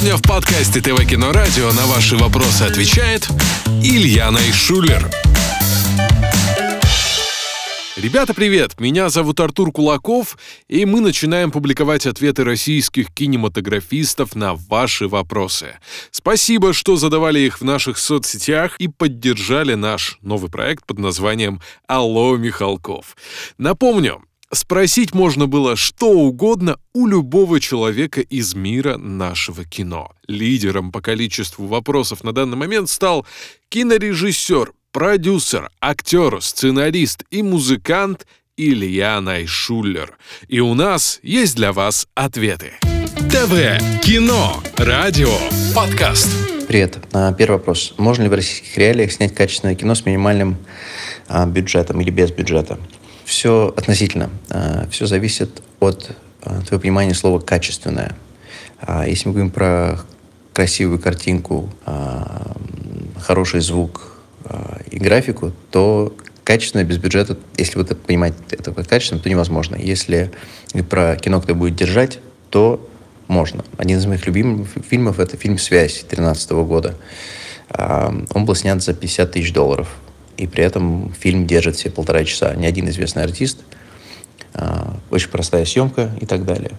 Сегодня в подкасте ТВ Кино Радио на ваши вопросы отвечает Илья Найшулер. Ребята, привет! Меня зовут Артур Кулаков, и мы начинаем публиковать ответы российских кинематографистов на ваши вопросы. Спасибо, что задавали их в наших соцсетях и поддержали наш новый проект под названием «Алло, Михалков». Напомню, Спросить можно было что угодно у любого человека из мира нашего кино. Лидером по количеству вопросов на данный момент стал кинорежиссер, продюсер, актер, сценарист и музыкант Илья Найшуллер. И у нас есть для вас ответы. ТВ, кино, радио, подкаст. Привет. А, первый вопрос. Можно ли в российских реалиях снять качественное кино с минимальным а, бюджетом или без бюджета? Все относительно. А, все зависит от а, твоего понимания слова «качественное». А, если мы говорим про красивую картинку, хороший звук и графику, то качественное без бюджета, если понимаете это как качественно, то невозможно. Если про кино, кто будет держать, то можно. Один из моих любимых фильмов – это фильм «Связь» 2013 года. Он был снят за 50 тысяч долларов и при этом фильм держит все полтора часа. Ни один известный артист, а, очень простая съемка и так далее.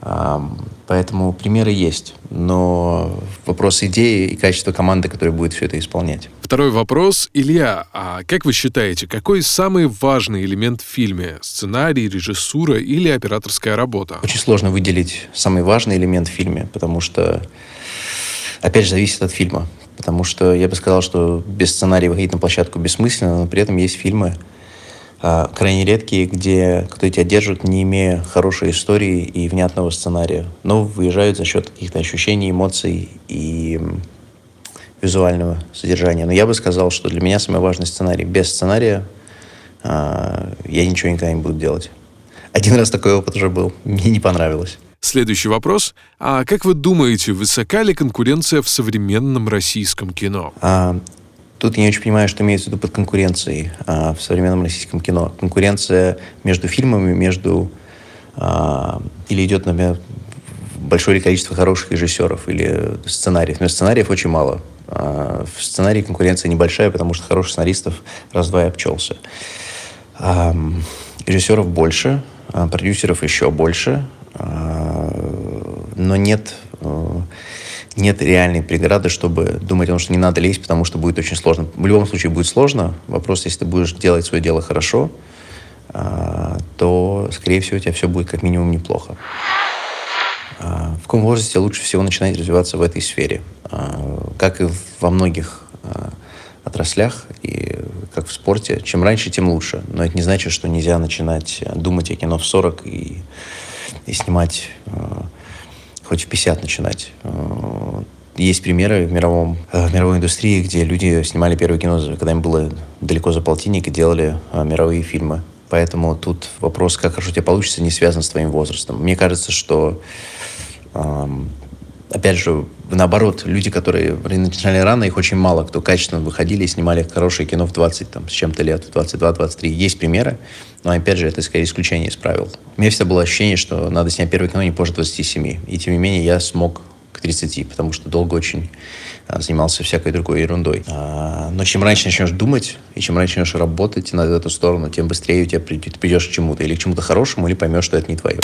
А, поэтому примеры есть, но вопрос идеи и качества команды, которая будет все это исполнять. Второй вопрос. Илья, а как вы считаете, какой самый важный элемент в фильме? Сценарий, режиссура или операторская работа? Очень сложно выделить самый важный элемент в фильме, потому что, опять же, зависит от фильма. Потому что я бы сказал, что без сценария выходить на площадку бессмысленно, но при этом есть фильмы, а, крайне редкие, где кто тебя держит, не имея хорошей истории и внятного сценария, но выезжают за счет каких-то ощущений, эмоций и визуального содержания. Но я бы сказал, что для меня самый важный сценарий. Без сценария а, я ничего никогда не буду делать. Один раз такой опыт уже был. Мне не понравилось. Следующий вопрос. А как вы думаете, высока ли конкуренция в современном российском кино? А, тут я не очень понимаю, что имеется в виду под конкуренцией а, в современном российском кино. Конкуренция между фильмами, между... А, или идет, например, большое количество хороших режиссеров или сценариев. Но сценариев очень мало. А, в сценарии конкуренция небольшая, потому что хороших сценаристов раз-два и обчелся. А, режиссеров больше, а, продюсеров еще больше, но нет, э, нет реальной преграды, чтобы думать о том, что не надо лезть, потому что будет очень сложно. В любом случае будет сложно. Вопрос, если ты будешь делать свое дело хорошо, а, то, скорее всего, у тебя все будет как минимум неплохо. А, в каком возрасте лучше всего начинать развиваться в этой сфере? Как и во многих отраслях, и как в спорте, чем раньше, тем лучше. Но это не значит, что нельзя начинать думать о кино в 40 и и снимать э, хоть в 50 начинать. Э, есть примеры в, мировом, э, в мировой индустрии, где люди снимали первое кино, когда им было далеко за полтинник, и делали мировые фильмы. Поэтому тут вопрос, как хорошо у тебя получится, не связан с твоим возрастом. Мне кажется, что эм, опять же, наоборот, люди, которые начинали рано, их очень мало, кто качественно выходили и снимали хорошее кино в 20 там, с чем-то лет, в 22-23. Есть примеры, но, опять же, это скорее исключение из правил. У меня всегда было ощущение, что надо снять первое кино не позже 27. И, тем не менее, я смог к 30, потому что долго очень а, занимался всякой другой ерундой. А, но чем раньше начнешь думать, и чем раньше начнешь работать на эту сторону, тем быстрее у тебя придешь к чему-то. Или к чему-то хорошему, или поймешь, что это не твое.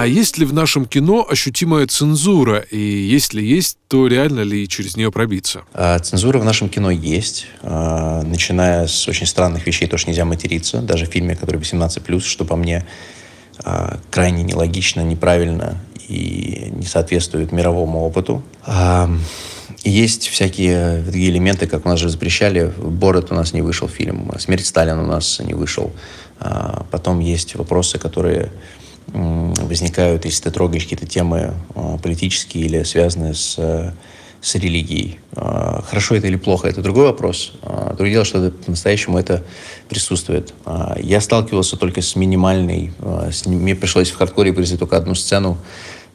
А есть ли в нашем кино ощутимая цензура? И если есть, то реально ли через нее пробиться? А, цензура в нашем кино есть. А, начиная с очень странных вещей, то, что нельзя материться. Даже в фильме, который 18+, что по мне а, крайне нелогично, неправильно и не соответствует мировому опыту. А, есть всякие другие элементы, как у нас же запрещали. Борот у нас не вышел фильм, Смерть Сталина у нас не вышел. А, потом есть вопросы, которые возникают, если ты трогаешь какие-то темы а, политические или связанные с, с религией. А, хорошо это или плохо, это другой вопрос. А, другое дело, что по-настоящему это присутствует. Я сталкивался только с минимальной... С, мне пришлось в хардкоре вырезать только одну сцену.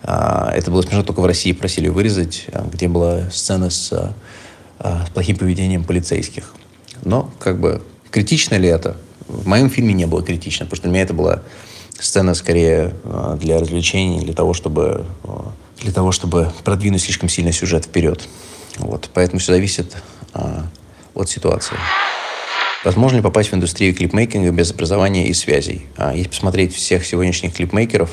Это было смешно, только в России просили вырезать, где была сцена с, с плохим поведением полицейских. Но, как бы, критично ли это? В моем фильме не было критично, потому что для меня это была сцена скорее э, для развлечений, для того, чтобы э, для того, чтобы продвинуть слишком сильно сюжет вперед. Вот. Поэтому все зависит а, от ситуации. Возможно ли попасть в индустрию клипмейкинга без образования и связей? А, если посмотреть всех сегодняшних клипмейкеров,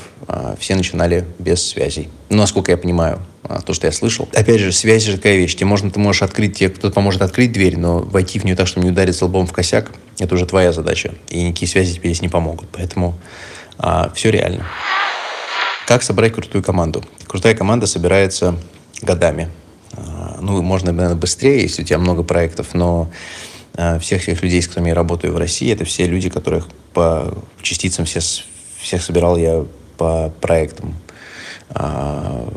все начинали без связей. Ну, насколько я понимаю, то, что я слышал. Опять же, связь же такая вещь. Тебе можно, ты можешь открыть, тебе кто-то поможет открыть дверь, но войти в нее так, чтобы не удариться лбом в косяк, это уже твоя задача. И никакие связи тебе здесь не помогут. Поэтому а, все реально. Как собрать крутую команду? Крутая команда собирается годами. А, ну, можно, наверное, быстрее, если у тебя много проектов, но Э, всех тех людей, с которыми я работаю в России, это все люди, которых по частицам все, всех собирал я по проектам. А,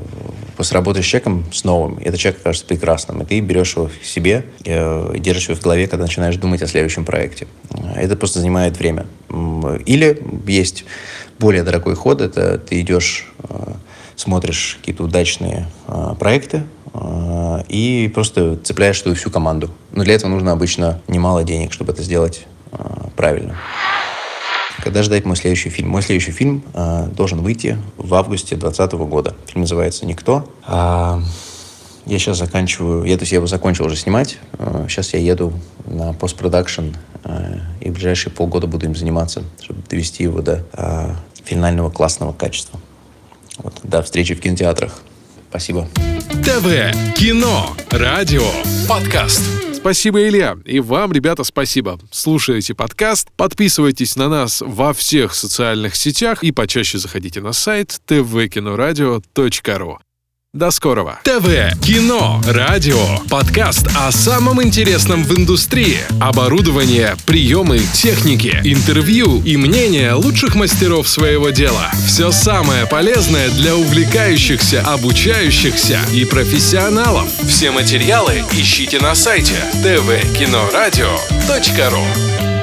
после работы с человеком, с новым, этот человек кажется прекрасным, и ты берешь его себе, э, держишь его в голове, когда начинаешь думать о следующем проекте. Это просто занимает время. Или есть более дорогой ход, это ты идешь, э, смотришь какие-то удачные проекты, и просто цепляешь свою всю команду. Но для этого нужно обычно немало денег, чтобы это сделать правильно. Когда ждать мой следующий фильм? Мой следующий фильм э, должен выйти в августе 2020 года. Фильм называется «Никто». А, я сейчас заканчиваю, я, то есть я его закончил уже снимать. А, сейчас я еду на постпродакшн, а, и в ближайшие полгода буду им заниматься, чтобы довести его до а, финального классного качества. Вот, до встречи в кинотеатрах. Спасибо. ТВ, кино, радио, подкаст. Спасибо, Илья. И вам, ребята, спасибо. Слушайте подкаст, подписывайтесь на нас во всех социальных сетях и почаще заходите на сайт tvkinoradio.ru. До скорого. ТВ, кино, радио, подкаст о самом интересном в индустрии. Оборудование, приемы, техники, интервью и мнения лучших мастеров своего дела. Все самое полезное для увлекающихся, обучающихся и профессионалов. Все материалы ищите на сайте tvkinoradio.ru